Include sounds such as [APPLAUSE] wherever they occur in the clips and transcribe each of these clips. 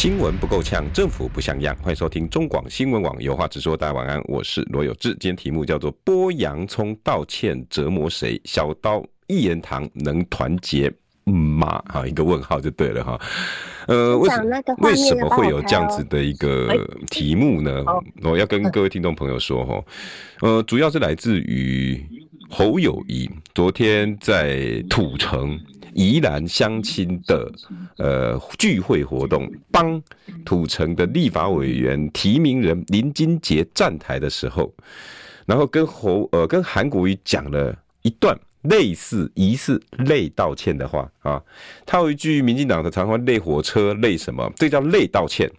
新闻不够呛，政府不像样。欢迎收听中广新闻网有话直说。大家晚安，我是罗有志。今天题目叫做“剥洋葱道歉折磨谁？小刀一言堂能团结吗？”哈，一个问号就对了哈。呃，为什么为什么会有这样子的一个题目呢？我要跟各位听众朋友说哈，呃，主要是来自于侯友宜昨天在土城。宜兰乡亲的呃聚会活动，帮土城的立法委员提名人林金杰站台的时候，然后跟侯呃跟韩国瑜讲了一段类似疑似类道歉的话啊，他有一句民进党的常话，类火车类什么，这叫类道歉。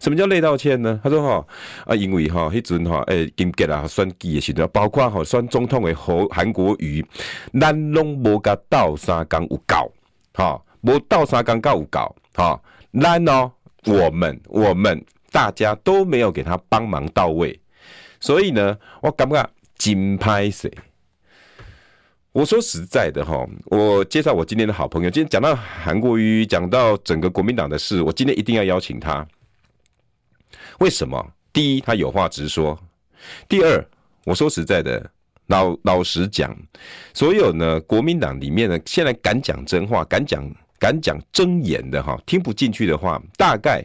什么叫内道歉呢？他说哈啊，因为哈迄阵哈诶，金杰啊选举的时候，包括哈选总统的韩韩国瑜，咱拢无甲斗相共有够，哈无斗相共够有够，哈咱哦，我们我们大家都没有给他帮忙到位，所以呢，我感觉真歹势。我说实在的哈，我介绍我今天的好朋友，今天讲到韩国瑜，讲到整个国民党的事，我今天一定要邀请他。为什么？第一，他有话直说；第二，我说实在的，老老实讲，所有呢国民党里面呢，现在敢讲真话、敢讲敢讲真言的哈，听不进去的话，大概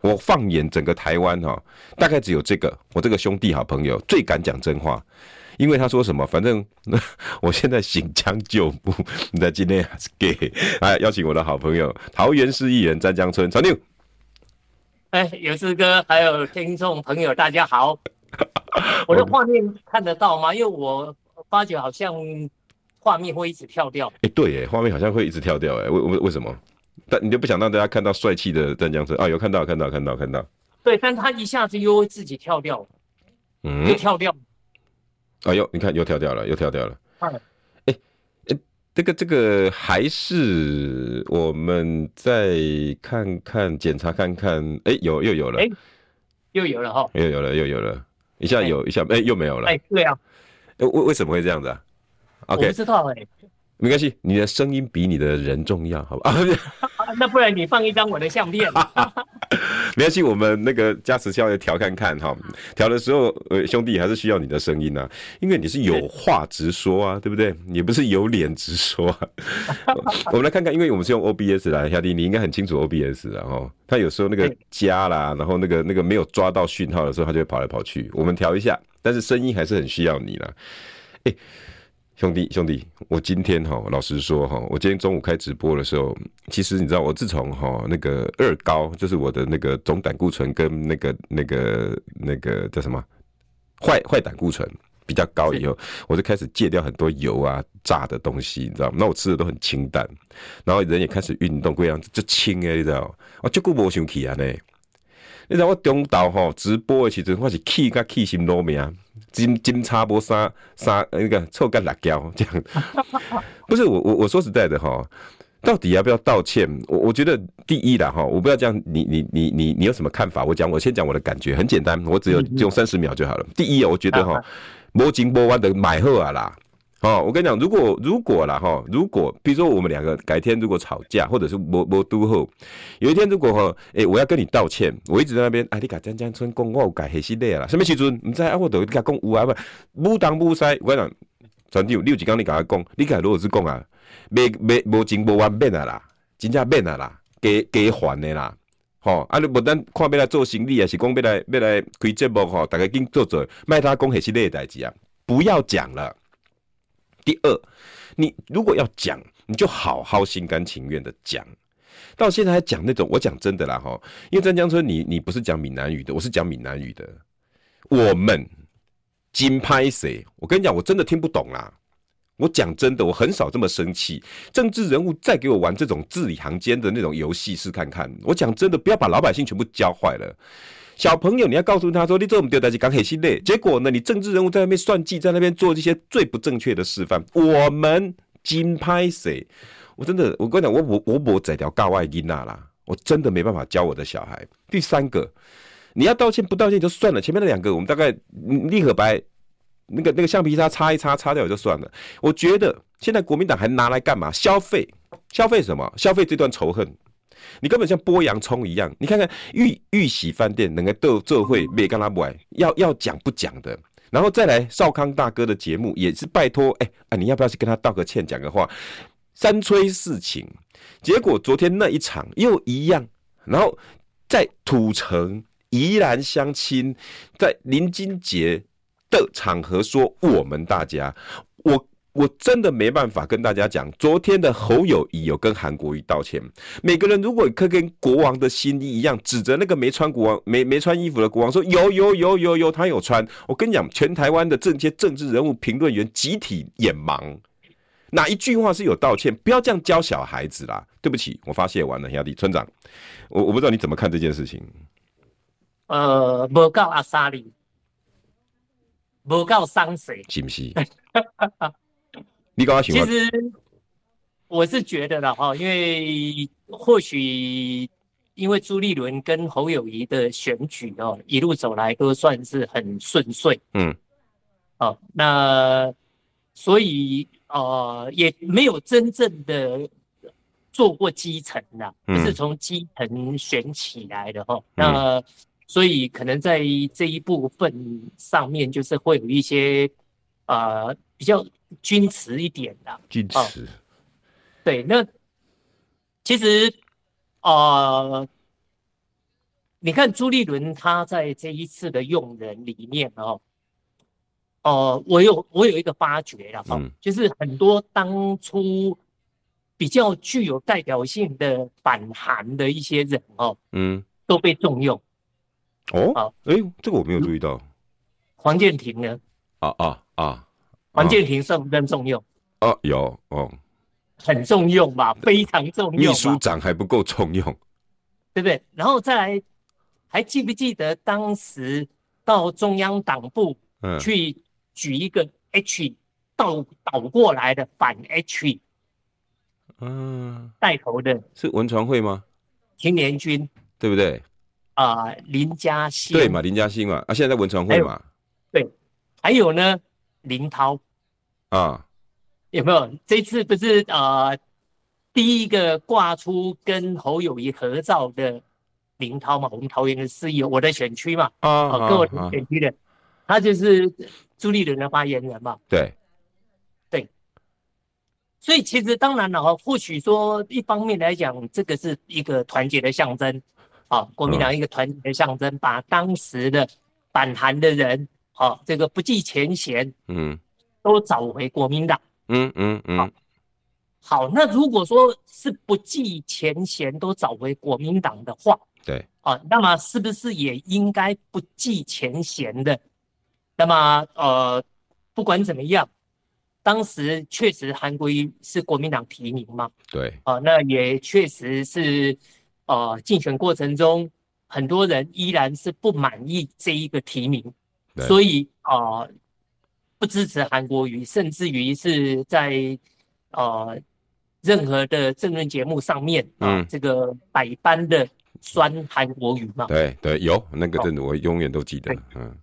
我放眼整个台湾哈，大概只有这个我这个兄弟好朋友最敢讲真话，因为他说什么，反正 [LAUGHS] 我现在行将就木，[LAUGHS] 在今天还是给哎邀请我的好朋友桃园市议员詹江村曹宁。哎，有志哥，还有听众朋友，大家好。[LAUGHS] 我的画面看得到吗？因为我发觉好像画面会一直跳掉。哎，对，哎，画面好像会一直跳掉，哎，为为为什么？但你就不想让大家看到帅气的湛江车啊？有看到，看到，看到，看到。对，但他一下子又会自己跳掉，嗯，又跳掉。哎呦，你看又跳掉了，又跳掉了。这个这个还是我们再看看检查看看，哎，有又有了，哎，又有了哈，又有了又有了，一下有一下哎又没有了，哎，对啊，为为什么会这样子啊？OK，我不知道哎。没关系，你的声音比你的人重要，好吧？[LAUGHS] 那不然你放一张我的相片。[LAUGHS] 没关系，我们那个加持效要调看看哈。调的时候，呃，兄弟还是需要你的声音呐、啊，因为你是有话直说啊，对不对？你不是有脸直说、啊。[LAUGHS] 我们来看看，因为我们是用 OBS 来，小弟你应该很清楚 OBS 然后他有时候那个加啦，然后那个那个没有抓到讯号的时候，他就会跑来跑去。我们调一下，但是声音还是很需要你啦。欸兄弟，兄弟，我今天哈，老实说哈，我今天中午开直播的时候，其实你知道，我自从哈那个二高，就是我的那个总胆固醇跟那个那个那个叫什么坏坏胆固醇比较高以后，我就开始戒掉很多油啊炸的东西，你知道吗？那我吃的都很清淡，然后人也开始运动，各样子就轻哎，你知道？我就顾不生气啊呢。你知道我中道吼直播的时阵，我是气甲气心都没啊。金金叉波三三那个臭干辣椒这样，[LAUGHS] 不是我我我说实在的哈，到底要不要道歉？我我觉得第一啦哈，我不要这样，你你你你你有什么看法？我讲我先讲我的感觉，很简单，我只有用三十秒就好了。第一，我觉得哈，摸金摸弯的买货啊啦。哦，我跟你讲，如果如果啦哈，如果比如说我们两个改天如果吵架，或者是无无都好，有一天如果哈，诶、我要跟你道歉，我一直在那边，啊，你甲湛江村讲我有改黑心的啦，什么时阵？唔知啊，我都甲讲有啊，不，无当无西，我跟你讲，船长，你有一工你甲我讲，你甲罗老师讲啊，没没无情无完免啊啦，真正免啊啦，加加还的啦，吼，啊，你无咱看要来做生意，还是讲要来要来开节目吼，大家紧做做，卖他讲黑心的代志啊，不要讲了。第二，你如果要讲，你就好好心甘情愿的讲。到现在还讲那种，我讲真的啦哈，因为湛江村你你不是讲闽南语的，我是讲闽南语的。我们金拍谁？我跟你讲，我真的听不懂啦。我讲真的，我很少这么生气。政治人物再给我玩这种字里行间的那种游戏，试看看。我讲真的，不要把老百姓全部教坏了。小朋友，你要告诉他说，你这么丢大是刚很心累。结果呢，你政治人物在那边算计，在那边做这些最不正确的示范。我们金拍谁？我真的，我跟你讲，我我我我这条告外音娜啦，我真的没办法教我的小孩。第三个，你要道歉不道歉就算了，前面那两个我们大概立可白那个那个橡皮擦擦一擦擦掉就算了。我觉得现在国民党还拿来干嘛？消费消费什么？消费这段仇恨。你根本像剥洋葱一样，你看看玉玉玺饭店能够斗这会没跟他不爱，要要讲不讲的，然后再来少康大哥的节目也是拜托，哎、啊，你要不要去跟他道个歉，讲个话，三催四请，结果昨天那一场又一样，然后在土城宜兰相亲，在林金杰的场合说我们大家我。我真的没办法跟大家讲，昨天的侯友谊有跟韩国瑜道歉。每个人如果可跟国王的新衣一样，指着那个没穿国王、没没穿衣服的国王说有有有有有，他有穿。我跟你讲，全台湾的这些政治人物评论员集体眼盲，哪一句话是有道歉？不要这样教小孩子啦！对不起，我发泄完了，兄弟村长，我我不知道你怎么看这件事情。呃，不告阿萨里，不告桑谁，是不是？[LAUGHS] 你刚刚其实我是觉得了哈，因为或许因为朱立伦跟侯友谊的选举哦，一路走来都算是很顺遂，嗯，哦，那所以呃也没有真正的做过基层的，不是从基层选起来的哈，那所以可能在这一部分上面就是会有一些呃比较。君慈一点的，君慈、哦，对，那其实，呃，你看朱立伦他在这一次的用人里面哦，哦、呃，我有我有一个发觉了哈，嗯、就是很多当初比较具有代表性的反韩的一些人哦，嗯，都被重用。哦，哎、这个我没有注意到。黄建庭呢？啊啊啊！黄健庭算不算重用？哦，有哦，很重用吧，非常重用。秘书长还不够重用，对不对？然后再来，还记不记得当时到中央党部去举一个 H 倒倒过来的反 H，嗯，带头的是文传会吗？青年军，对不对？啊，林嘉欣，对嘛？林嘉欣嘛，啊，现在在文传会嘛？对，还有呢，林涛。啊，有没有这次不是呃第一个挂出跟侯友谊合照的林涛嘛？我们桃园的市议，我的选区嘛，啊，跟我的选区的，他就是朱立伦的发言人嘛。对，对，所以其实当然了哈，或许说一方面来讲，这个是一个团结的象征啊，国民党一个团结的象征，把当时的反韩的人，啊，这个不计前嫌，嗯。都找回国民党，嗯嗯嗯，好，好，那如果说是不计前嫌都找回国民党的话，对，啊，那么是不是也应该不计前嫌的？那么呃，不管怎么样，当时确实韩国瑜是国民党提名嘛，对，啊，那也确实是呃，竞选过程中很多人依然是不满意这一个提名，对。所以啊。呃不支持韩国瑜，甚至于是在呃任何的政论节目上面啊，嗯、这个百般的酸韩国瑜嘛。对对，有那个真的，我永远都记得。哦、嗯，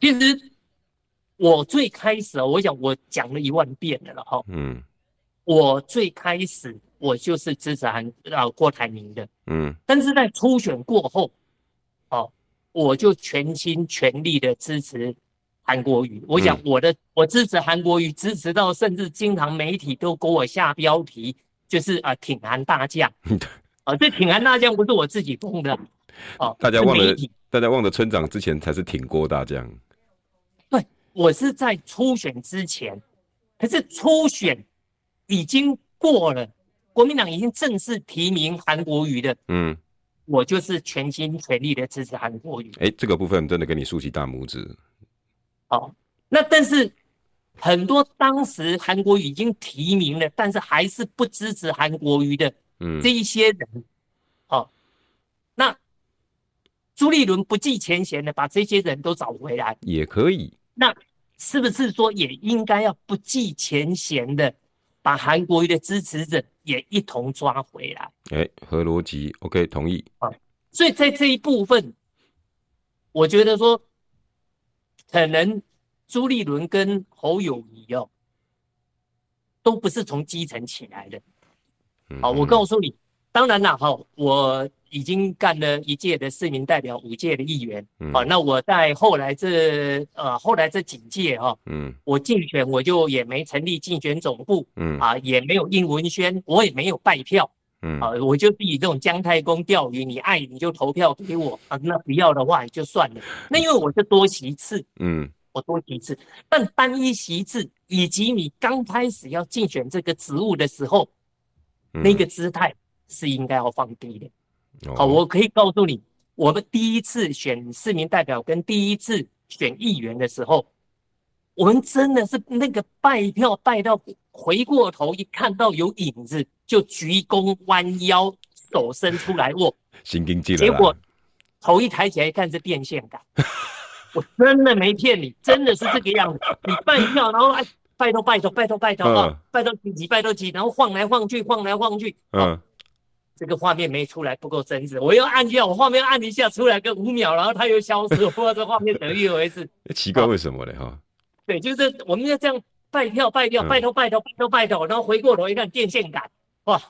其实我最开始，我想我讲了一万遍了哈。嗯，我最开始我就是支持韩啊郭台铭的。嗯，但是在初选过后，哦，我就全心全力的支持。韩国瑜，我讲我的，嗯、我支持韩国瑜，支持到甚至经常媒体都给我下标题，就是啊挺韩大将，啊 [LAUGHS] 这挺韩大将不是我自己封的，哦，大家忘了，大家忘了村长之前才是挺郭大将，对，我是在初选之前，可是初选已经过了，国民党已经正式提名韩国瑜的，嗯，我就是全心全力的支持韩国瑜，哎、欸，这个部分真的给你竖起大拇指。好，那但是很多当时韩国瑜已经提名了，但是还是不支持韩国瑜的，嗯，这一些人，好，那朱立伦不计前嫌的把这些人都找回来，也可以。那是不是说也应该要不计前嫌的把韩国瑜的支持者也一同抓回来？哎、欸，合逻辑，OK，同意。啊，所以在这一部分，我觉得说，可能朱立伦跟侯友谊哦，都不是从基层起来的。好，我告诉你，当然了，哈，我已经干了一届的市民代表，五届的议员，好，那我在后来这呃后来这几届哈，嗯，我竞选我就也没成立竞选总部，嗯。啊，也没有印文宣，我也没有拜票，嗯啊，我就是以这种姜太公钓鱼，你爱你就投票给我啊，那不要的话也就算了。那因为我是多席次，嗯，我多席次，但单一席次以及你刚开始要竞选这个职务的时候。那个姿态是应该要放低的。好，我可以告诉你，我们第一次选市民代表跟第一次选议员的时候，我们真的是那个拜票拜到回过头一看到有影子就鞠躬弯腰手伸出来握，心惊惊了。结果头一抬起来一看是电线杆，[LAUGHS] 我真的没骗你，真的是这个样子。你拜票，然后哎。拜托拜托拜托拜托啊！拜托几级拜托几，然后晃来晃去晃来晃去，嗯，这个画面没出来不够真实，我又按一下，我画面按一下出来个五秒，然后它又消失，我不知道这画面怎么一回事。[LAUGHS] 奇怪为什么呢？哈，对，就是我们要这样拜票拜票拜托拜托拜托拜托，然后回过头一看电线杆，哇！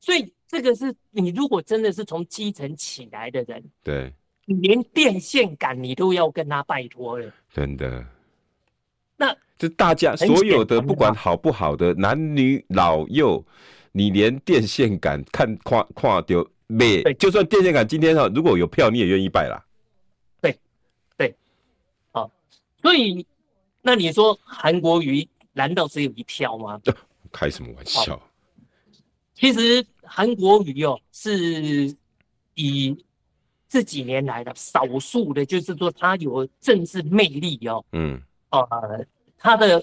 所以这个是你如果真的是从基层起来的人，对，你连电线杆你都要跟他拜托了，真的。那就大家所有的不管好不好的男女老幼，你连电线杆看跨跨丢没？就算电线杆今天哈，如果有票你也愿意拜啦。对对，好，所以那你说韩国瑜难道只有一票吗？开什么玩笑？其实韩国瑜哦，是以这几年来的少数的，就是说他有政治魅力哦。嗯。呃，他的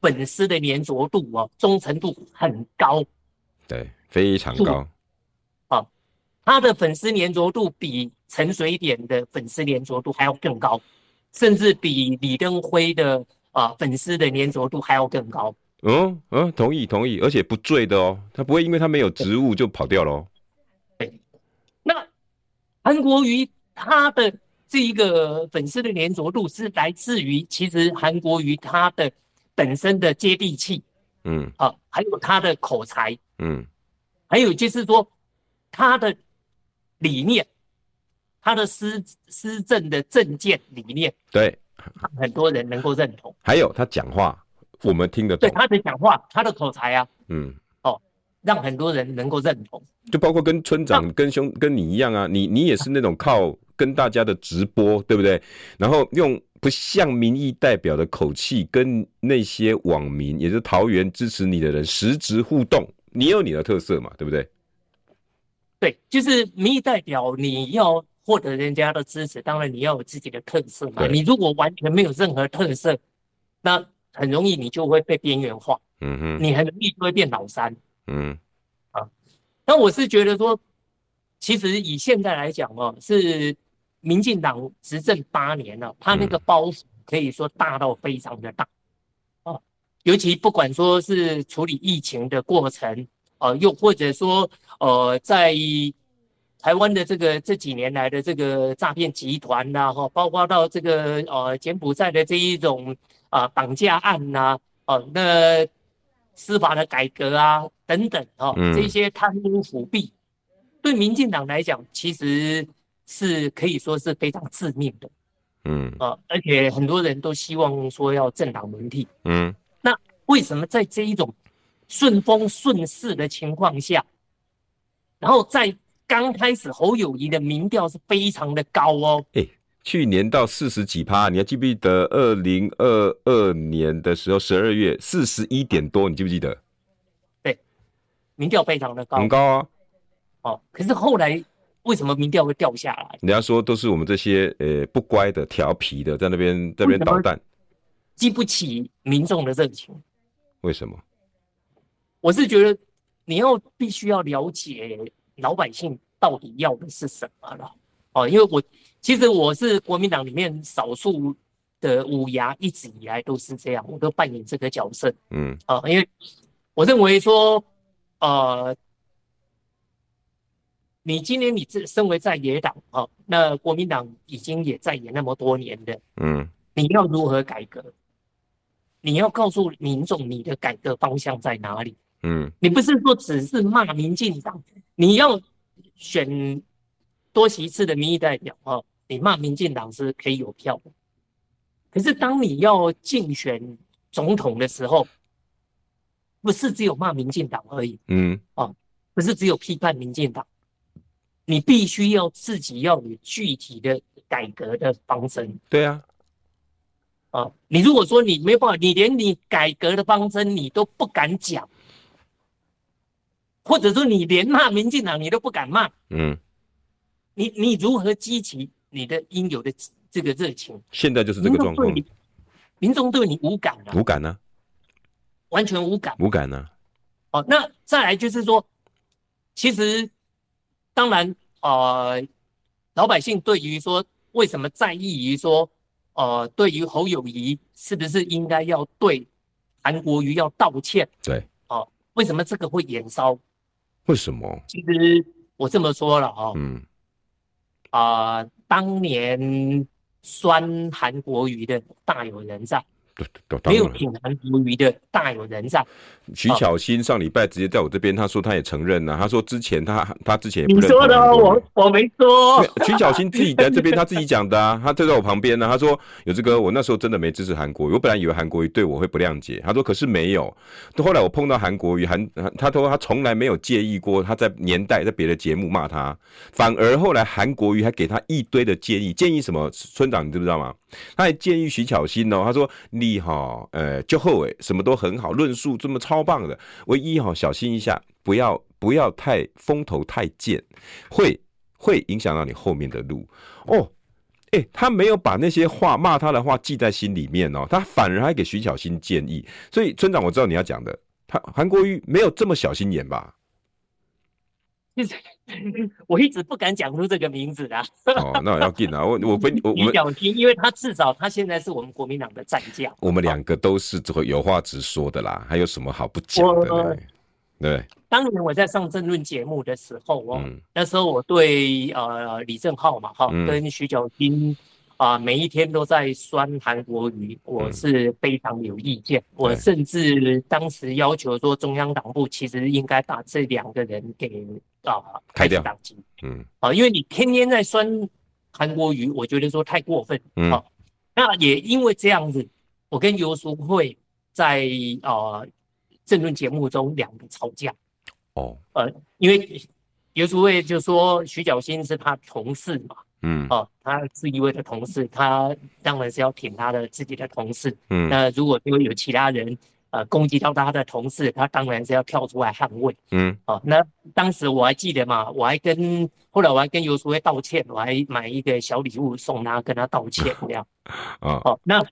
粉丝的粘着度哦，忠诚度很高，对，非常高。啊，他的粉丝粘着度比陈水扁的粉丝粘着度还要更高，甚至比李登辉的啊粉丝的粘着度还要更高。嗯嗯，同意同意，而且不醉的哦，他不会因为他没有职务就跑掉了哦。对，那韩国瑜他的。这一个粉丝的粘着度是来自于，其实韩国瑜他的本身的接地气，嗯，啊，还有他的口才，嗯，还有就是说他的理念，他的施施政的政见理念，对，很多人能够认同。还有他讲话，我们听得懂。对他的讲话，他的口才啊，嗯，哦，让很多人能够认同。就包括跟村长、跟兄、跟你一样啊，你你也是那种靠。跟大家的直播，对不对？然后用不像民意代表的口气跟那些网民，也是桃园支持你的人实质互动，你有你的特色嘛，对不对？对，就是民意代表，你要获得人家的支持，当然你要有自己的特色嘛。你如果完全没有任何特色，那很容易你就会被边缘化。嗯哼，你很容易就会变老三。嗯，啊，那我是觉得说，其实以现在来讲哦，是。民进党执政八年了，他那个包袱可以说大到非常的大，哦，尤其不管说是处理疫情的过程，呃，又或者说呃，在台湾的这个这几年来的这个诈骗集团呐，哈，包括到这个呃柬埔寨的这一种啊绑架案呐，哦，那司法的改革啊等等，哈，这些贪污腐弊，对民进党来讲，其实。是可以说是非常致命的，嗯。啊，而且很多人都希望说要政党轮替，嗯，那为什么在这一种顺风顺势的情况下，然后在刚开始侯友谊的民调是非常的高哦，哎、欸，去年到四十几趴，你还记不记得二零二二年的时候十二月四十一点多，你记不记得？对，民调非常的高，很高啊，哦，可是后来。为什么民调会掉下来？人家说都是我们这些呃、欸、不乖的、调皮的，在那边在那边捣蛋，激不起民众的热情。为什么？我是觉得你要必须要了解老百姓到底要的是什么了。哦，因为我其实我是国民党里面少数的五牙，一直以来都是这样，我都扮演这个角色。嗯，啊，因为我认为说，呃，你今年你这身为在野党啊，那国民党已经也在野那么多年的，嗯，你要如何改革？你要告诉民众你的改革方向在哪里？嗯，你不是说只是骂民进党，你要选多席次的民意代表哦，你骂民进党是可以有票的。可是当你要竞选总统的时候，不是只有骂民进党而已，嗯，哦，不是只有批判民进党，你必须要自己要有具体的改革的方针。对啊，啊，你如果说你没办法，你连你改革的方针你都不敢讲。或者说你连骂民进党你都不敢骂，嗯，你你如何激起你的应有的这个热情？现在就是这个状况，民众对你无感啊，无感呢，完全无感，无感呢。哦，那再来就是说，其实当然呃，老百姓对于说为什么在意于说呃，对于侯友谊是不是应该要对韩国瑜要道歉？对，哦，为什么这个会延烧？为什么？其实我这么说了哦，嗯，啊、呃，当年酸韩国瑜的大有人在。没有挺韩国瑜的大有人在。徐巧芯上礼拜直接在我这边，他说他也承认了、啊，他说之前他他之前也不认。你说的，我我没说。徐巧芯自己在这边，他自己讲的啊，他就在我旁边呢、啊。他说有这个，我那时候真的没支持韩国瑜，我本来以为韩国瑜对我会不谅解。他说可是没有，后来我碰到韩国瑜，韩他说他从来没有介意过他在年代在别的节目骂他，反而后来韩国瑜还给他一堆的建议，建议什么？村长你知不知道吗？他还建议徐巧芯哦，他说你哈，呃，就后尾什么都很好，论述这么超棒的，唯一哈小心一下，不要不要太风头太贱，会会影响到你后面的路哦。哎、他没有把那些话骂他的话记在心里面哦，他反而还给徐巧芯建议。所以村长，我知道你要讲的，他韩国瑜没有这么小心眼吧？我一直不敢讲出这个名字啊。哦，那我要进啊！我我跟我我小心，因为他至少他现在是我们国民党的战将。我们两个都是这个有话直说的啦，还有什么好不讲的呢？对。当年我在上政论节目的时候哦，嗯、那时候我对呃李正浩嘛哈，嗯、跟徐巧芯。啊、呃，每一天都在酸韩国瑜，我是非常有意见。嗯、我甚至当时要求说，中央党部其实应该把这两个人给啊、呃、开掉党籍。嗯，啊，因为你天天在酸韩国瑜，我觉得说太过分。嗯，啊，那也因为这样子，我跟游淑慧在啊政论节目中两个吵架。哦，呃，因为游淑慧就说徐小新是他同事嘛。嗯，哦，他是一位的同事，他当然是要挺他的自己的同事。嗯，那如果说有其他人呃攻击到他的同事，他当然是要跳出来捍卫。嗯，哦，那当时我还记得嘛，我还跟后来我还跟游淑慧道歉，我还买一个小礼物送他，跟他道歉 [LAUGHS] 这样。啊，哦，那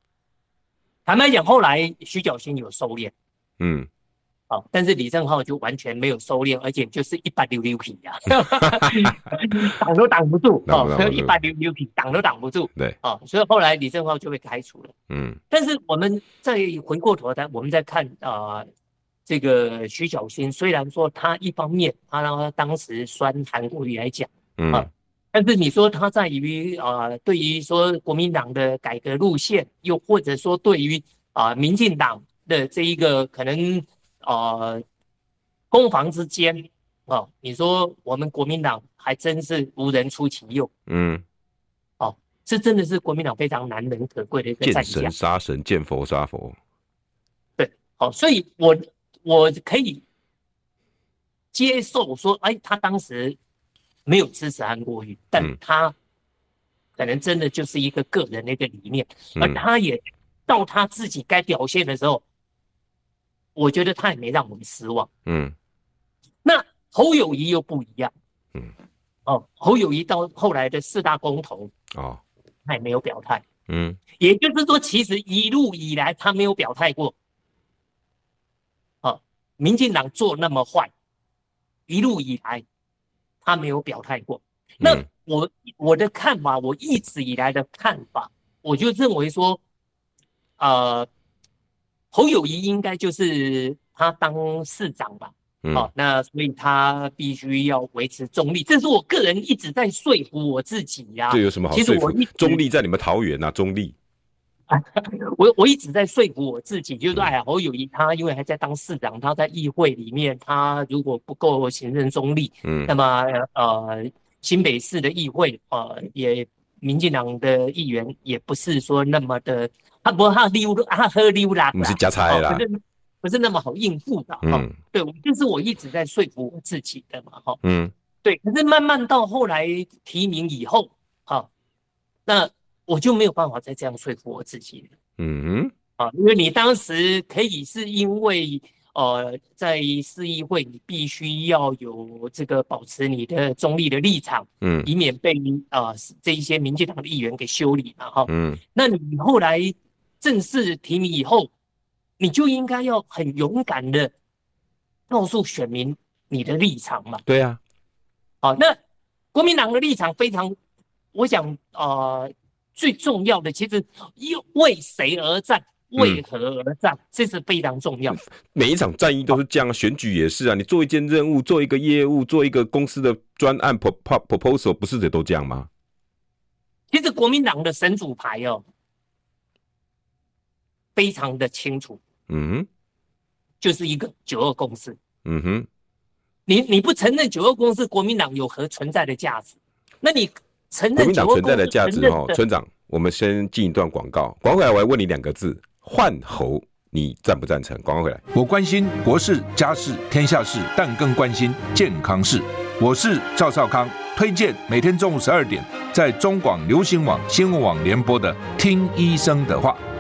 坦白讲，后来徐小新有收敛。嗯。好，但是李正浩就完全没有收敛，而且就是一百溜溜皮呀，挡都挡不住哦，所以一百溜溜皮挡都挡不住。对，哦，所以后来李正浩就被开除了。嗯，但是我们再回过头来，我们再看啊、呃，这个徐小新，虽然说他一方面他让他当时酸韩国瑜来讲，嗯、呃，但是你说他在于啊、呃，对于说国民党的改革路线，又或者说对于啊、呃、民进党的这一个可能。呃，攻防之间啊、哦，你说我们国民党还真是无人出其右，嗯，哦，这真的是国民党非常难能可贵的一个战将。见神杀神，见佛杀佛。对，好、哦，所以我我可以接受说，哎，他当时没有支持韩国瑜，但他可能真的就是一个个人的一个理念，嗯、而他也到他自己该表现的时候。我觉得他也没让我们失望。嗯，那侯友谊又不一样。嗯，哦，侯友谊到后来的四大公投，哦，他也没有表态。嗯，也就是说，其实一路以来他没有表态过。哦，民进党做那么坏，一路以来他没有表态过。那我我的看法，我一直以来的看法，我就认为说，呃，侯友谊应该就是他当市长吧。好、嗯哦，那所以他必须要维持中立，这是我个人一直在说服我自己呀、啊。这有什么好？其实我一中立在你们桃园呐、啊，中立。我 [LAUGHS] 我一直在说服我自己，就是说，哎呀，侯友谊他因为还在当市长，他在议会里面，他如果不够行政中立，嗯，那么呃，新北市的议会呃，也民进党的议员也不是说那么的，他不他溜他喝溜啦，你是加菜啦。不是那么好应付的哈，嗯、对，就是我一直在说服我自己的嘛，哈，嗯，对，可是慢慢到后来提名以后，哈，那我就没有办法再这样说服我自己了，嗯，啊，因为你当时可以是因为呃，在市议会你必须要有这个保持你的中立的立场，嗯，以免被啊、呃、这一些民进党的议员给修理嘛，哈，嗯，那你后来正式提名以后。你就应该要很勇敢的告诉选民你的立场嘛。对啊，好，那国民党的立场非常，我想呃，最重要的其实又为谁而战，为何而战，这是非常重要。[LAUGHS] 每一场战役都是这样，选举也是啊。你做一件任务，做一个业务，做一个公司的专案 proposal，不是也都这样吗？其实国民党的神主牌哦。非常的清楚，嗯哼，就是一个九二共识，嗯哼，你你不承认九二共识，国民党有何存在的价值？那你承认国民党存在的价值哦，村长，我们先进一段广告，广告回来我要问你两个字：换猴，你赞不赞成？广告回来，我关心国事、家事、天下事，但更关心健康事。我是赵少康，推荐每天中午十二点在中广流行网、新闻网联播的《听医生的话》。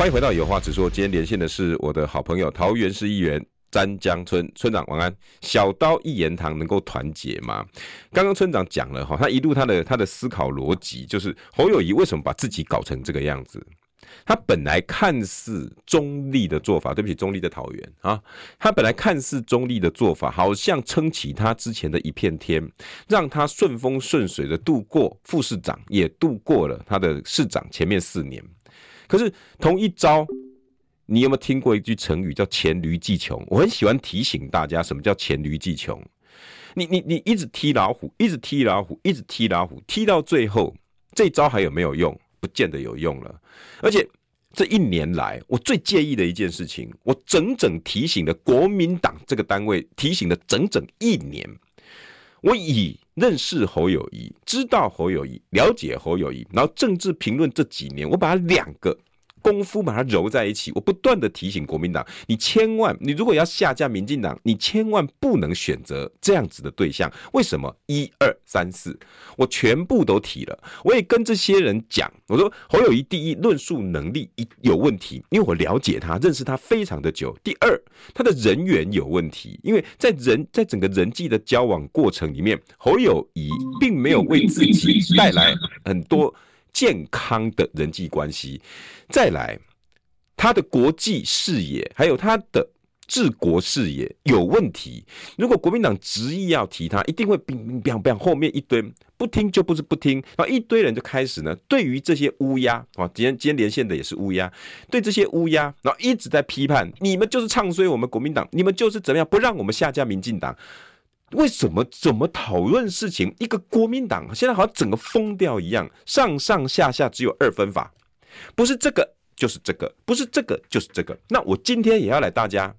欢迎回到有话直说。今天连线的是我的好朋友桃园市议员詹江村村长，晚安。小刀一言堂能够团结吗？刚刚村长讲了哈，他一路他的他的思考逻辑就是侯友宜为什么把自己搞成这个样子？他本来看似中立的做法，对不起，中立的桃园啊，他本来看似中立的做法，好像撑起他之前的一片天，让他顺风顺水的度过副市长，也度过了他的市长前面四年。可是同一招，你有没有听过一句成语叫黔驴技穷？我很喜欢提醒大家，什么叫黔驴技穷？你你你一直踢老虎，一直踢老虎，一直踢老虎，踢到最后，这招还有没有用？不见得有用了。而且这一年来，我最介意的一件事情，我整整提醒了国民党这个单位，提醒了整整一年。我以认识侯友谊，知道侯友谊，了解侯友谊，然后政治评论这几年，我把两个功夫把它揉在一起，我不断的提醒国民党，你千万，你如果要下架民进党，你千万不能选择这样子的对象。为什么？一二三四，我全部都提了。我也跟这些人讲，我说侯友谊第一论述能力一有问题，因为我了解他，认识他非常的久。第二，他的人缘有问题，因为在人在整个人际的交往过程里面，侯友谊并没有为自己带来很多。健康的人际关系，再来，他的国际视野还有他的治国视野有问题。如果国民党执意要提他，一定会乒乒乓乓，后面一堆不听就不是不听，然后一堆人就开始呢，对于这些乌鸦啊，今天今天连线的也是乌鸦，对这些乌鸦，然后一直在批判，你们就是唱衰我们国民党，你们就是怎么样不让我们下架民进党。为什么怎么讨论事情？一个国民党现在好像整个疯掉一样，上上下下只有二分法，不是这个就是这个，不是这个就是这个。那我今天也要来，大家，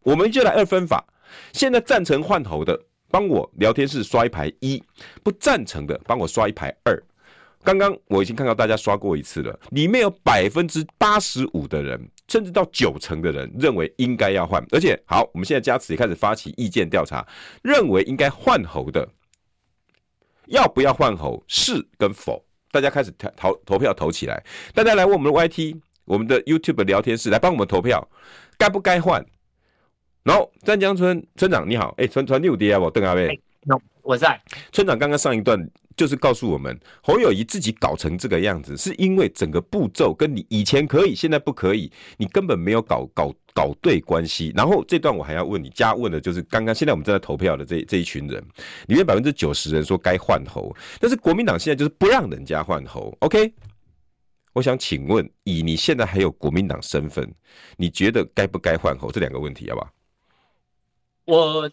我们就来二分法。现在赞成换头的，帮我聊天室刷一排一；不赞成的，帮我刷一排二。刚刚我已经看到大家刷过一次了，里面有百分之八十五的人，甚至到九成的人认为应该要换，而且好，我们现在加持也开始发起意见调查，认为应该换猴的，要不要换猴是跟否大家开始投投投票投起来，大家来问我们的 YT，我们的 YouTube 聊天室来帮我们投票，该不该换？然后湛江村村长你好，哎、欸，传传递五 D 啊，我邓阿威，我在。村长刚刚上一段就是告诉我们，侯友谊自己搞成这个样子，是因为整个步骤跟你以前可以，现在不可以，你根本没有搞搞搞对关系。然后这段我还要问你，加问的就是刚刚现在我们正在投票的这这一群人，里面百分之九十人说该换侯，但是国民党现在就是不让人家换侯。OK，我想请问，以你现在还有国民党身份，你觉得该不该换侯？这两个问题好不好？我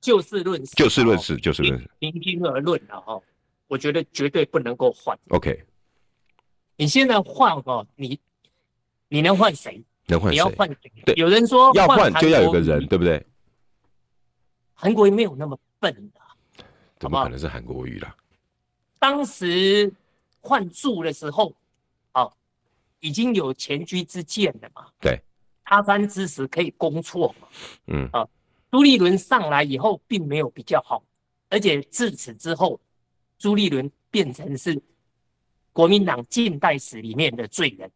就事论事，就事论事，就事论事，平心而论了哈。我觉得绝对不能够换。OK，你现在换哦，你你能换谁？能换谁？你要换谁？对，有人说要换就要有个人，对不对？韩国瑜没有那么笨的，怎么可能是韩国瑜啦？当时换柱的时候，哦，已经有前车之鉴了嘛？对。他山之石可以攻错嘛？嗯啊，朱立伦上来以后并没有比较好，而且自此之后，朱立伦变成是国民党近代史里面的罪人。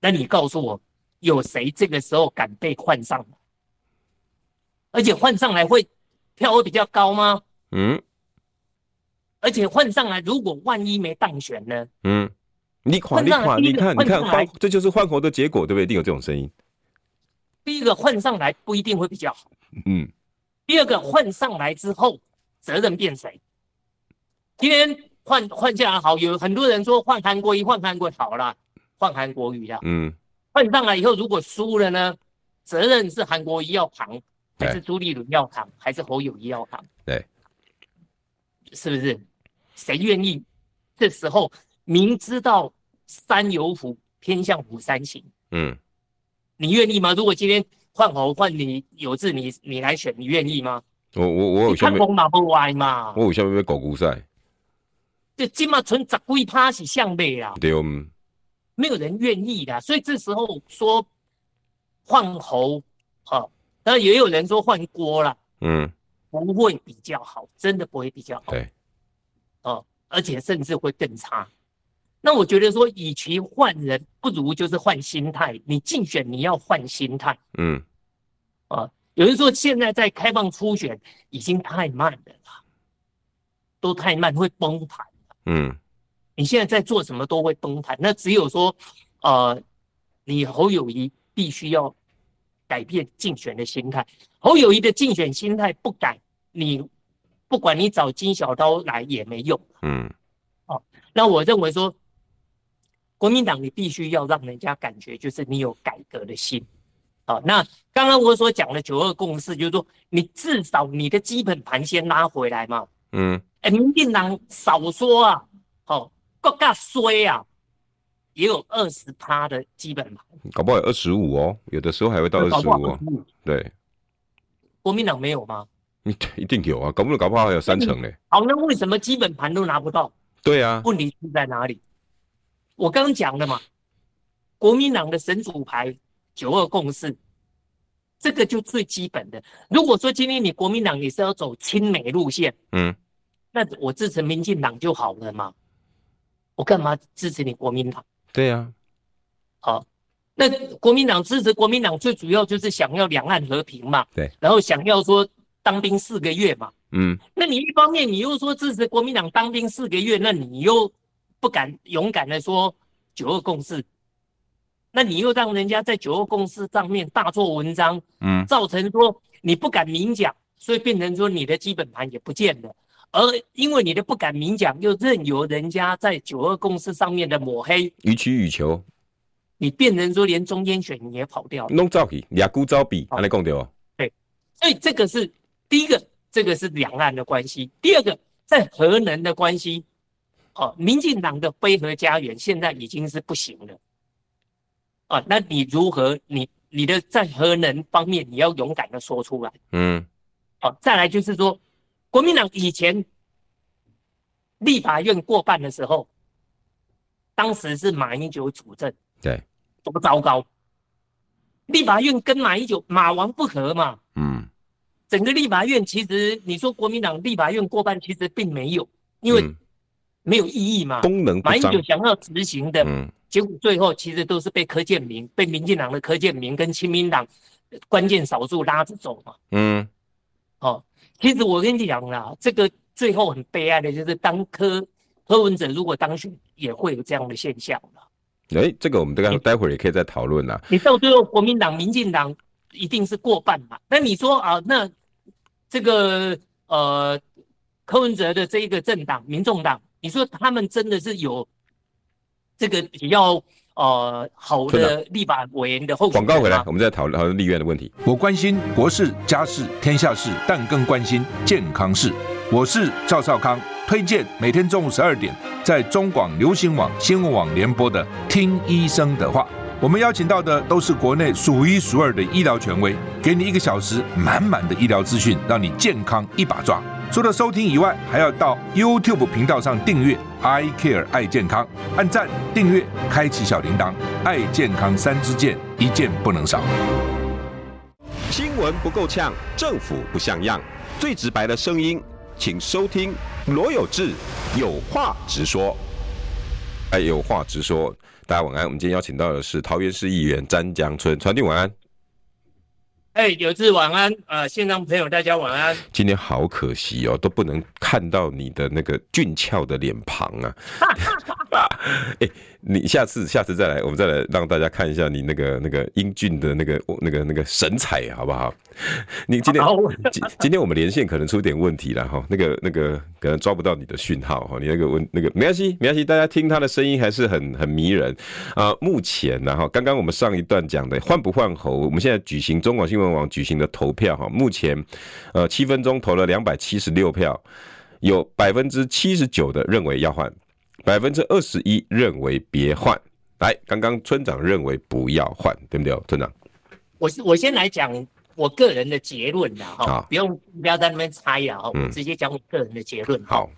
那你告诉我，有谁这个时候敢被换上？而且换上来会票会比较高吗？嗯，而且换上来，如果万一没当选呢？嗯。你看，你看，你看，你看，换，这就是换活的结果，对不对？一定有这种声音。第一个换上来不一定会比较好，嗯。第二个换上来之后，责任变谁？今天换换下来好，有很多人说换韩国瑜，换韩国瑜好了，换韩国瑜了，嗯。换上来以后，如果输了呢？责任是韩国瑜要扛，还是朱立伦要扛，还是侯友谊要扛？对，是不是？谁愿意？这时候。明知道山有虎，偏向虎山行。嗯，你愿意吗？如果今天换侯换你有志，你你来选，你愿意吗？我我我有下面看风马不歪嘛。我有下面被狗骨赛。这今嘛存十几趴是向背啦。对，没有人愿意的，所以这时候说换侯，好，当然也有人说换锅了。嗯，不会比较好，真的不会比较好。对，哦，而且甚至会更差。那我觉得说，与其换人，不如就是换心态。你竞选，你要换心态。嗯，啊，有人说现在在开放初选已经太慢了啦，都太慢会崩盘。嗯，你现在在做什么都会崩盘。那只有说，呃，你侯友谊必须要改变竞选的心态。侯友谊的竞选心态不改，你不管你找金小刀来也没用。嗯，哦，那我认为说。国民党，你必须要让人家感觉就是你有改革的心，好，那刚刚我所讲的九二共识，就是说你至少你的基本盘先拉回来嘛。嗯，哎，民进党少说啊，好，国家衰啊，也有二十趴的基本盘，搞不好有二十五哦，有的时候还会到二十五哦。对，国民党没有吗？你 [LAUGHS] 一定有啊，搞不好搞不好还有三成嘞。好，那为什么基本盘都拿不到？对啊，问题是在哪里？我刚刚讲的嘛，国民党的神主牌九二共识，这个就最基本的。如果说今天你国民党你是要走亲美路线，嗯，那我支持民进党就好了嘛。我干嘛支持你国民党？对呀，好，那国民党支持国民党最主要就是想要两岸和平嘛，对，然后想要说当兵四个月嘛，嗯，那你一方面你又说支持国民党当兵四个月，那你又。不敢勇敢的说九二共识，那你又让人家在九二共识上面大做文章，嗯，造成说你不敢明讲，所以变成说你的基本盘也不见了，而因为你的不敢明讲，又任由人家在九二共识上面的抹黑，予取予求，你变成说连中间选你也跑掉了，弄造起俩孤招比，安尼讲对哦，对，所以这个是第一个，这个是两岸的关系，第二个在核能的关系。哦，民进党的非核家园现在已经是不行了，啊，那你如何？你你的在核能方面，你要勇敢的说出来。嗯，好，再来就是说，国民党以前立法院过半的时候，当时是马英九主政，对，多糟糕！立法院跟马英九、马王不合嘛，嗯，整个立法院其实你说国民党立法院过半，其实并没有，因为。没有意义嘛。功能。马英九想要执行的，嗯，结果最后其实都是被柯建明、被民进党的柯建明跟亲民党关键少数拉着走嘛。嗯，哦，其实我跟你讲啦，这个最后很悲哀的就是当柯柯文哲如果当选，也会有这样的现象了。哎、欸，这个我们待待会儿也可以再讨论啦。你到最后国民党、民进党一定是过半嘛？那你说啊，那这个呃柯文哲的这一个政党民众党，你说他们真的是有这个比较呃好的立法委员的候选人？广告回来，我们再讨论讨论立院的问题。我关心国事、家事、天下事，但更关心健康事。我是赵少康，推荐每天中午十二点在中广流行网、新闻网联播的《听医生的话》。我们邀请到的都是国内数一数二的医疗权威，给你一个小时满满的医疗资讯，让你健康一把抓。除了收听以外，还要到 YouTube 频道上订阅 “I Care 爱健康”，按赞、订阅、开启小铃铛，爱健康三支箭，一件不能少。新闻不够呛，政府不像样，最直白的声音。请收听罗有志有话直说。哎，有话直说，大家晚安。我们今天邀请到的是桃园市议员詹江村传递晚安。哎，有志晚安，呃，线上朋友大家晚安。今天好可惜哦，都不能看到你的那个俊俏的脸庞啊。[LAUGHS] 哎。[LAUGHS] 你下次下次再来，我们再来让大家看一下你那个那个英俊的那个那个那个神采，好不好？[LAUGHS] 你今天 [LAUGHS] 今今天我们连线可能出点问题了哈，那个那个可能抓不到你的讯号哈，你那个问那个没关系没关系，大家听他的声音还是很很迷人啊。目前然后，刚刚我们上一段讲的换不换猴，我们现在举行中广新闻网举行的投票哈，目前呃七分钟投了两百七十六票，有百分之七十九的认为要换。百分之二十一认为别换，来，刚刚村长认为不要换，对不对，村长？我我先来讲我个人的结论啦，哈，不用不要在那边猜呀，哈，我直接讲我个人的结论。好，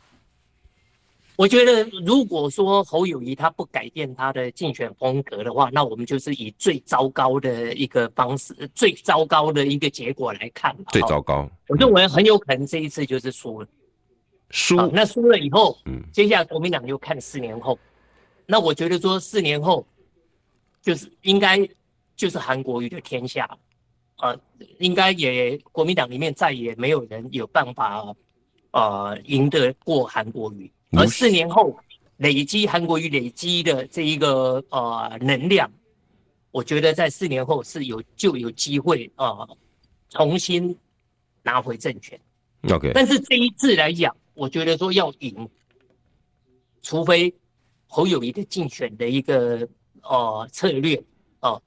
我觉得如果说侯友谊他不改变他的竞选风格的话，那我们就是以最糟糕的一个方式，最糟糕的一个结果来看。最糟糕，我认为很有可能这一次就是输了。输，那输了以后，嗯，接下来国民党就看四年后。那我觉得说四年后，就是应该就是韩国瑜的天下，呃，应该也国民党里面再也没有人有办法，呃，赢得过韩国瑜。而四年后累积韩国瑜累积的这一个呃能量，我觉得在四年后是有就有机会啊，呃，重新拿回政权。OK，但是这一次来讲。我觉得说要赢，除非侯友谊的竞选的一个呃策略呃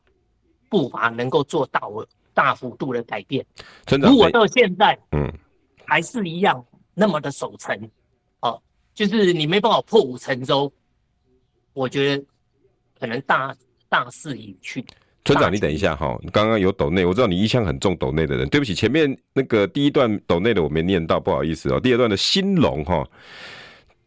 步伐能够做到大幅度的改变。真的如果到现在嗯还是一样那么的守成哦、呃，就是你没办法破釜沉舟，我觉得可能大大势已去。村长，你等一下哈，刚刚有抖内，我知道你一向很重抖内的人，对不起，前面那个第一段抖内的我没念到，不好意思哦。第二段的兴隆哈。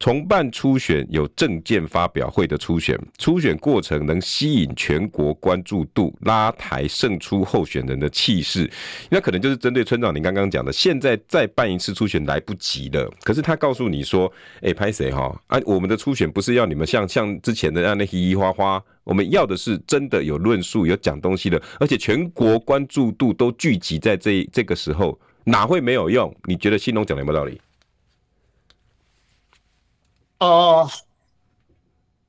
重办初选有政见发表会的初选，初选过程能吸引全国关注度，拉抬胜出候选人的气势，那可能就是针对村长您刚刚讲的，现在再办一次初选来不及了。可是他告诉你说，哎、欸，拍谁哈？啊，我们的初选不是要你们像像之前的那样的嘻嘻哈哈，我们要的是真的有论述、有讲东西的，而且全国关注度都聚集在这这个时候，哪会没有用？你觉得兴隆讲的有没有道理？哦，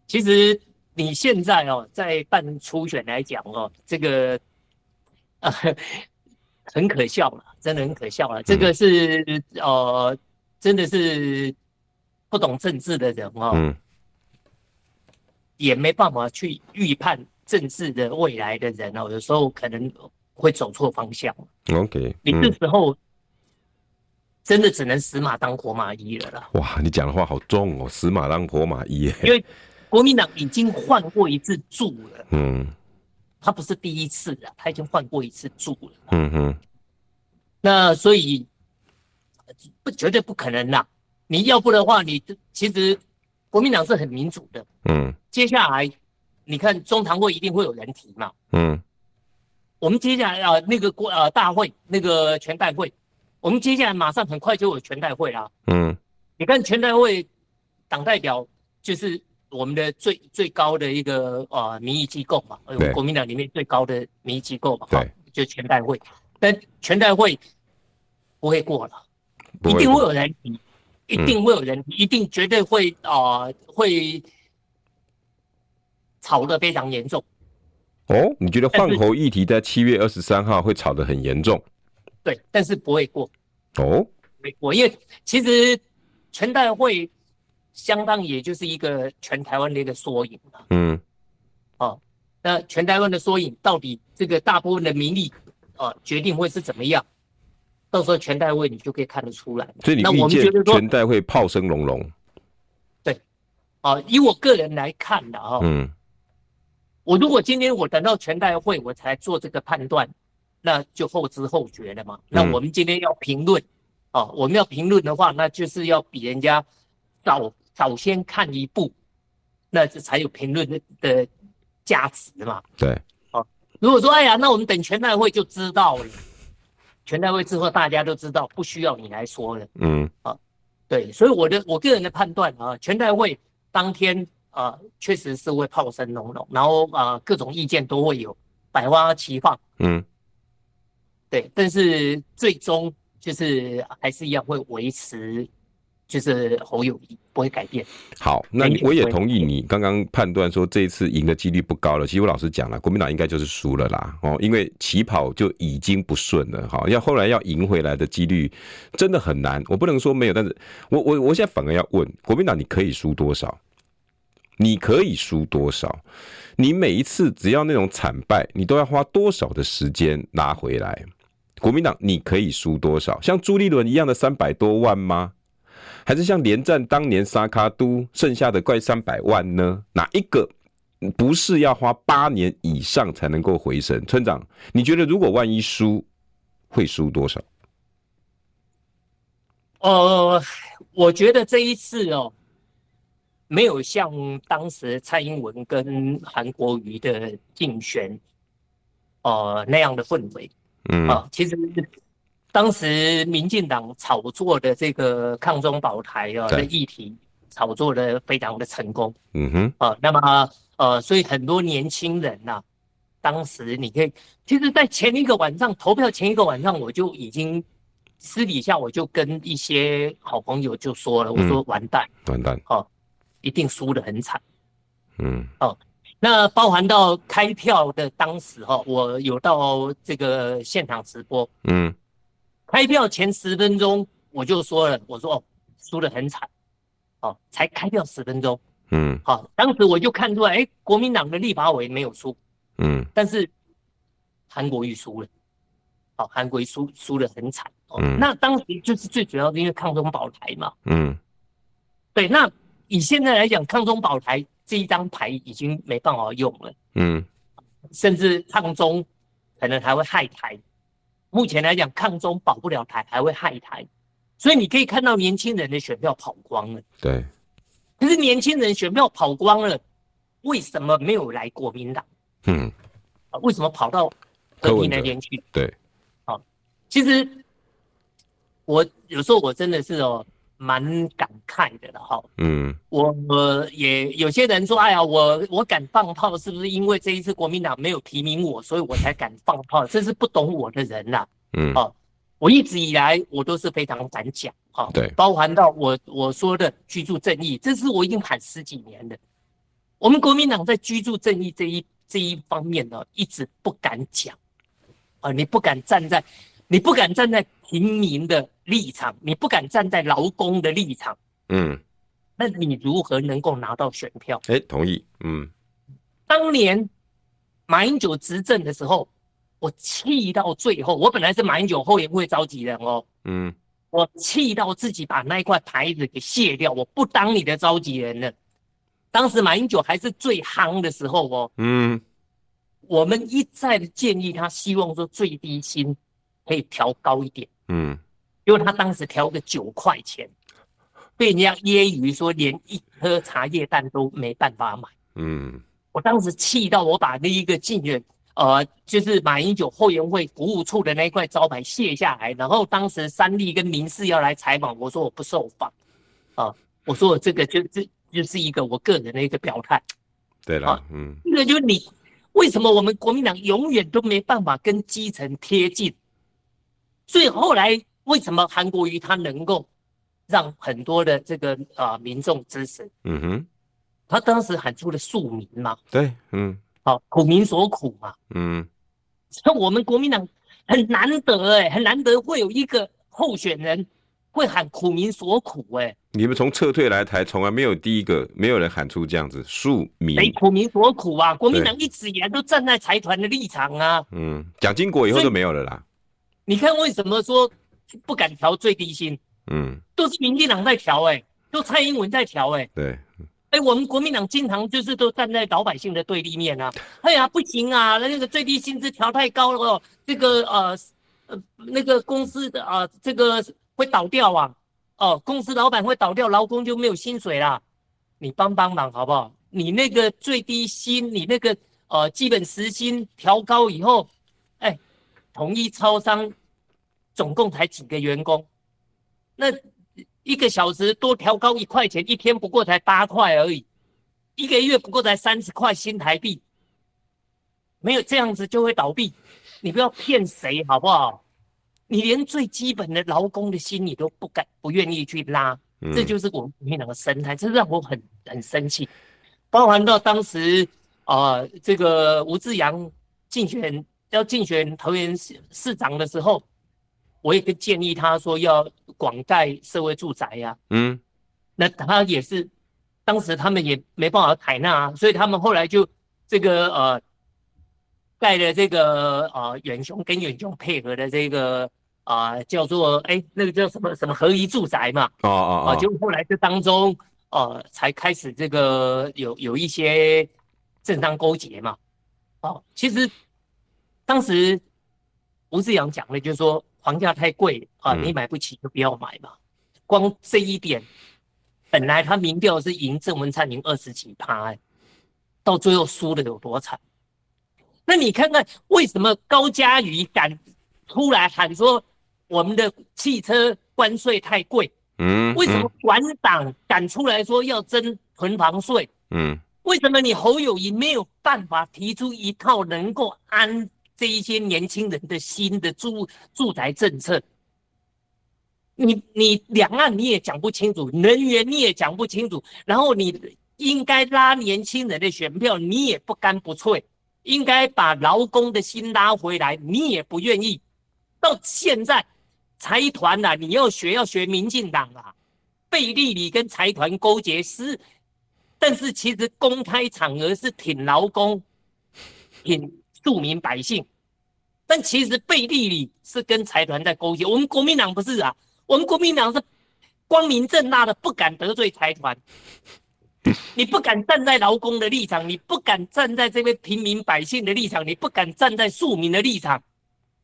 其实你现在哦，在办初选来讲哦，这个呃 [LAUGHS] 很可笑了，真的很可笑了。这个是呃，真的是不懂政治的人哦，嗯，也没办法去预判政治的未来的人哦，有时候可能会走错方向。OK，你这时候。真的只能死马当活马医了啦！哇，你讲的话好重哦，死马当活马医。因为国民党已经换过一次柱了，嗯，他不是第一次了，他已经换过一次柱了，嗯哼。那所以不绝对不可能啦。你要不的话，你其实国民党是很民主的，嗯。接下来你看中常会一定会有人提嘛，嗯。我们接下来啊，那个国呃大会那个全代会。我们接下来马上很快就有全代会啦。嗯，你看全代会党代表就是我们的最最高的一个呃民意机构嘛，呃，国民党里面最高的民意机构嘛，对，就全代会。但全代会不会过了，一定会有人提，一定会有人提，一定绝对会啊、呃，会吵得非常严重。哦，你觉得换侯议题在七月二十三号会吵得很严重？对，但是不会过。哦，不会过，因为其实全代会相当也就是一个全台湾的一个缩影嘛。嗯。哦，那全台湾的缩影，到底这个大部分的民意？啊，决定会是怎么样？到时候全代会你就可以看得出来。所以你预见全代会炮声隆隆。对，啊，以我个人来看的哦，嗯，我如果今天我等到全代会我才做这个判断，那就后知后觉了嘛。那我们今天要评论，啊，我们要评论的话，那就是要比人家早早先看一步，那这才有评论的的价值嘛。对。哦如果说哎呀，那我们等全代会就知道了。全代会之后大家都知道，不需要你来说了。嗯，啊，对，所以我的我个人的判断啊，全代会当天啊，确实是会炮声隆隆，然后啊，各种意见都会有，百花齐放。嗯，对，但是最终就是还是一样会维持。就是侯友谊不会改变。好，那我也同意你刚刚判断说这一次赢的几率不高了。其实我老实讲了，国民党应该就是输了啦。哦，因为起跑就已经不顺了。哈，要后来要赢回来的几率真的很难。我不能说没有，但是我我我现在反而要问国民党，你可以输多少？你可以输多少？你每一次只要那种惨败，你都要花多少的时间拿回来？国民党你可以输多少？像朱立伦一样的三百多万吗？还是像连战当年沙卡都剩下的快三百万呢？哪一个不是要花八年以上才能够回神？村长，你觉得如果万一输，会输多少？呃，我觉得这一次哦，没有像当时蔡英文跟韩国瑜的竞选，呃那样的氛围。嗯啊，其实。当时民进党炒作的这个抗中保台啊的议题，炒作的非常的成功。嗯哼，啊，那么呃，所以很多年轻人呐、啊，当时你可以，其实，在前一个晚上投票前一个晚上，我就已经私底下我就跟一些好朋友就说了，我说完蛋，完蛋，哦，一定输的很惨。嗯，哦，那包含到开票的当时哈，我有到这个现场直播。嗯。开票前十分钟我就说了，我说哦，输得很惨，哦，才开票十分钟，嗯，好，当时我就看出来，哎，国民党的立法委没有输，嗯，但是韩国瑜输了，好，韩国瑜输输得很惨，哦，嗯，那当时就是最主要的因为抗中保台嘛，嗯，对，那以现在来讲，抗中保台这一张牌已经没办法用了，嗯，甚至抗中可能还会害台。目前来讲，抗中保不了台，还会害台，所以你可以看到年轻人的选票跑光了。对，可是年轻人选票跑光了，为什么没有来国民党？嗯，啊，为什么跑到和平那边去？对，好，其实我有时候我真的是哦。蛮感慨的了哈，嗯，我我也有些人说，哎呀，我我敢放炮，是不是因为这一次国民党没有提名我，所以我才敢放炮？这是不懂我的人呐，嗯，哦，我一直以来我都是非常敢讲，哈，对，包含到我我说的居住正义，这是我已经喊十几年的，我们国民党在居住正义这一这一方面呢，一直不敢讲，啊，你不敢站在。你不敢站在平民的立场，你不敢站在劳工的立场，嗯，那你如何能够拿到选票？哎，同意，嗯。当年马英九执政的时候，我气到最后，我本来是马英九后援会召集人哦，嗯，我气到自己把那块牌子给卸掉，我不当你的召集人了。当时马英九还是最夯的时候哦，嗯，我们一再的建议他，希望说最低薪。可以调高一点，嗯，因为他当时调个九块钱，被人家揶揄说连一颗茶叶蛋都没办法买，嗯，我当时气到我把那一个竞选，呃，就是马英九后援会服务处的那一块招牌卸下来，然后当时三立跟民视要来采访，我说我不受访，啊，我说我这个就这就是一个我个人的一个表态。对了，嗯，那就是你为什么我们国民党永远都没办法跟基层贴近？所以后来为什么韩国瑜他能够让很多的这个啊、呃、民众支持？嗯哼，他当时喊出了庶民嘛，对，嗯，好、哦、苦民所苦嘛，嗯，像我们国民党很难得哎，很难得会有一个候选人会喊苦民所苦哎。你们从撤退来台，从来没有第一个没有人喊出这样子庶民，谁苦民所苦啊？国民党一直以来都站在财团的立场啊。嗯，蒋经国以后就没有了啦。你看为什么说不敢调最低薪？嗯，都是民进党在调哎，都蔡英文在调哎。对，哎、欸，我们国民党经常就是都站在老百姓的对立面啊。[LAUGHS] 哎呀，不行啊，那个最低薪资调太高了，这个呃呃那个公司的啊、呃，这个会倒掉啊。哦，公司老板会倒掉，劳工就没有薪水啦。你帮帮忙好不好？你那个最低薪，你那个呃基本时薪调高以后，哎、欸，统一超商总共才几个员工，那一个小时多调高一块钱，一天不过才八块而已，一个月不过才三十块新台币，没有这样子就会倒闭。你不要骗谁好不好？你连最基本的劳工的心你都不敢、不愿意去拉，嗯、这就是我们国民党的生态，这让我很很生气。包含到当时啊、呃，这个吴志阳竞选要竞选桃园市市长的时候，我也跟建议他说要广盖社会住宅呀、啊。嗯，那他也是当时他们也没办法采纳啊，所以他们后来就这个呃盖了这个呃远雄跟远雄配合的这个。啊、呃，叫做哎、欸，那个叫什么什么合一住宅嘛，哦哦哦，就后来这当中，呃，才开始这个有有一些政商勾结嘛，哦，其实当时吴志阳讲的就是说房价太贵啊，你买不起就不要买嘛，嗯、光这一点，本来他民调是赢郑文灿赢二十几趴，哎，到最后输的有多惨？那你看看为什么高嘉瑜敢出来喊说？我们的汽车关税太贵，嗯，为什么管长敢出来说要征囤房税？嗯，为什么你侯友谊没有办法提出一套能够安这一些年轻人的新的住住宅政策？你你两岸你也讲不清楚，能源你也讲不清楚，然后你应该拉年轻人的选票，你也不干不脆，应该把劳工的心拉回来，你也不愿意，到现在。财团呐，你要学要学民进党啊，背地里跟财团勾结是，但是其实公开场合是挺劳工、挺庶民百姓，但其实背地里是跟财团在勾结。我们国民党不是啊，我们国民党是光明正大的，不敢得罪财团，你不敢站在劳工的立场，你不敢站在这位平民百姓的立场，你不敢站在庶民的立场，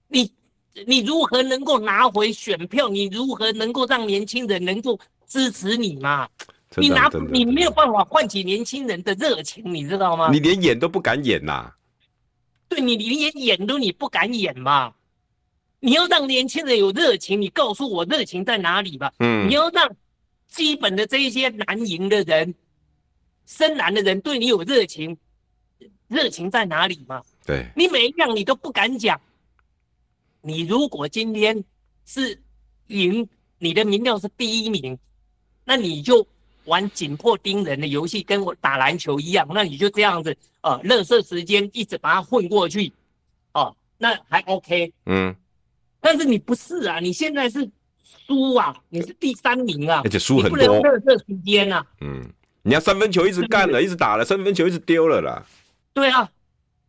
你。你如何能够拿回选票？你如何能够让年轻人能够支持你嘛？你拿你没有办法唤起年轻人的热情，你知道吗？你连演都不敢演呐、啊？对，你连演都你不敢演嘛？你要让年轻人有热情，你告诉我热情在哪里吧？嗯，你要让基本的这一些蓝营的人、深蓝的人对你有热情，热情在哪里嘛？对，你每一样你都不敢讲。你如果今天是赢，你的民调是第一名，那你就玩紧迫盯人的游戏，跟我打篮球一样，那你就这样子，呃，垃圾时间一直把它混过去，哦、呃，那还 OK，嗯，但是你不是啊，你现在是输啊，你是第三名啊，而且输很多，垃圾时间啊，嗯，你要三分球一直干了，一直打了，三分球一直丢了啦，对啊，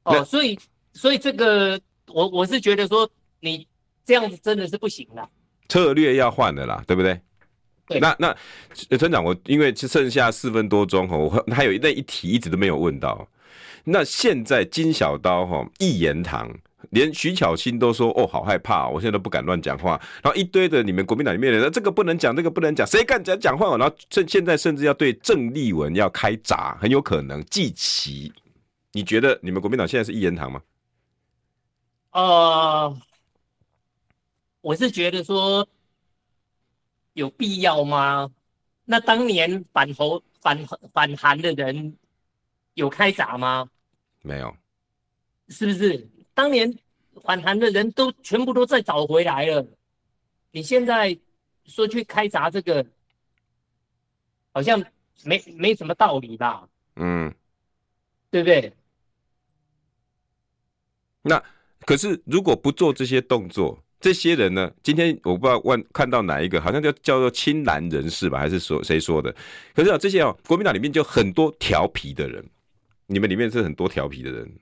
哦、呃，所以所以这个我我是觉得说。你这样子真的是不行了，策略要换的啦，对不对？对。那那村长，我因为剩下四分多钟哈，我还有那一题一直都没有问到。那现在金小刀哈一言堂，连徐巧芯都说哦，好害怕，我现在都不敢乱讲话。然后一堆的你们国民党里面的人，这个不能讲，这个不能讲，谁敢讲讲话？然后现现在甚至要对郑丽文要开闸，很有可能祭旗。你觉得你们国民党现在是一言堂吗？呃。我是觉得说有必要吗？那当年反侯反反韩的人有开闸吗？没有，是不是？当年反韩的人都全部都再找回来了。你现在说去开闸这个，好像没没什么道理吧？嗯，对不对？那可是如果不做这些动作，这些人呢？今天我不知道问看到哪一个，好像叫叫做亲蓝人士吧，还是说谁说的？可是啊，这些哦，国民党里面就很多调皮的人，你们里面是很多调皮的人。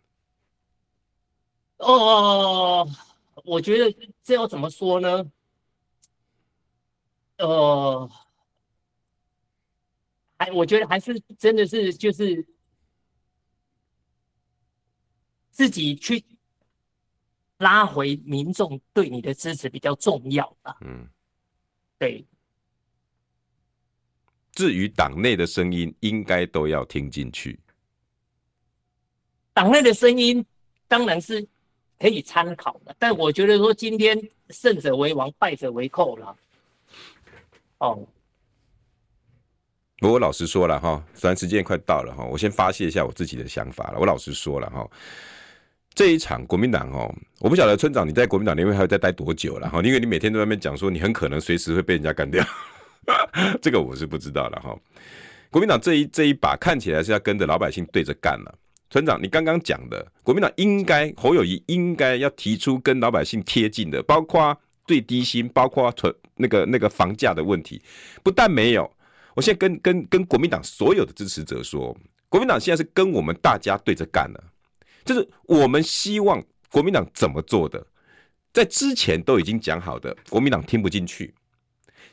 哦，我觉得这要怎么说呢？呃，还我觉得还是真的是就是自己去。拉回民众对你的支持比较重要吧。嗯，对。至于党内的声音，应该都要听进去。党内的声音当然是可以参考的，但我觉得说今天胜者为王，败者为寇了。哦，不过我老实说了哈，虽然时间快到了哈，我先发泄一下我自己的想法了。我老实说了哈。这一场国民党哦，我不晓得村长你在国民党里面还会再待多久了哈，因为你每天都在那边讲说你很可能随时会被人家干掉，[LAUGHS] 这个我是不知道了哈。国民党这一这一把看起来是要跟着老百姓对着干了。村长，你刚刚讲的国民党应该侯友宜应该要提出跟老百姓贴近的，包括最低薪，包括存那个那个房价的问题，不但没有，我现在跟跟跟国民党所有的支持者说，国民党现在是跟我们大家对着干了。就是我们希望国民党怎么做的，在之前都已经讲好的，国民党听不进去。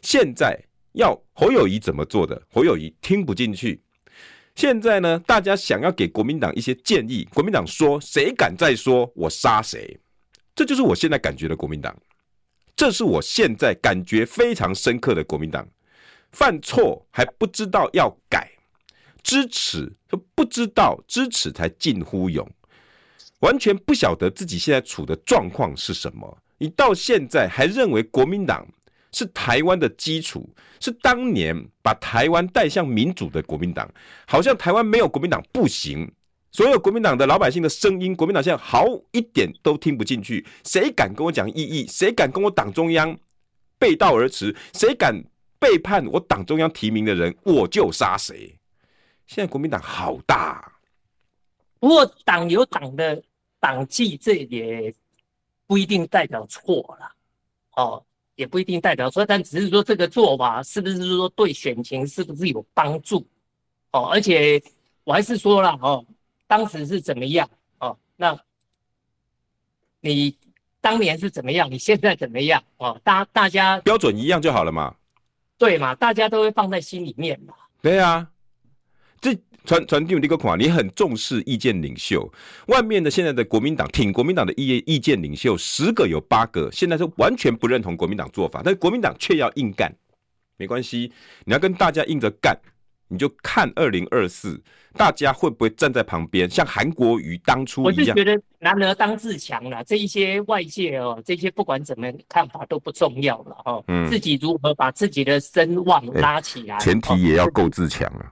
现在要侯友宜怎么做的，侯友宜听不进去。现在呢，大家想要给国民党一些建议，国民党说谁敢再说我杀谁，这就是我现在感觉的国民党。这是我现在感觉非常深刻的国民党，犯错还不知道要改，支持不知道支持才近乎勇。完全不晓得自己现在处的状况是什么？你到现在还认为国民党是台湾的基础，是当年把台湾带向民主的国民党？好像台湾没有国民党不行。所有国民党的老百姓的声音，国民党现在毫一点都听不进去。谁敢跟我讲异议？谁敢跟我党中央背道而驰？谁敢背叛我党中央提名的人，我就杀谁。现在国民党好大，不过党有党的。党纪这也不一定代表错了，哦，也不一定代表错，但只是说这个做法是不是说对选情是不是有帮助？哦，而且我还是说了哦，当时是怎么样？哦，那你当年是怎么样？你现在怎么样？哦，大大家标准一样就好了嘛？对嘛？大家都会放在心里面嘛？对啊，这。传传递这个款，你很重视意见领袖。外面的现在的国民党挺国民党的意意见领袖，十个有八个现在是完全不认同国民党做法，但是国民党却要硬干。没关系，你要跟大家硬着干，你就看二零二四，大家会不会站在旁边，像韩国瑜当初一样。我是觉得男儿当自强了，这一些外界哦，这些不管怎么看法都不重要了哦。嗯，自己如何把自己的声望拉起来，前提也要够自强啊。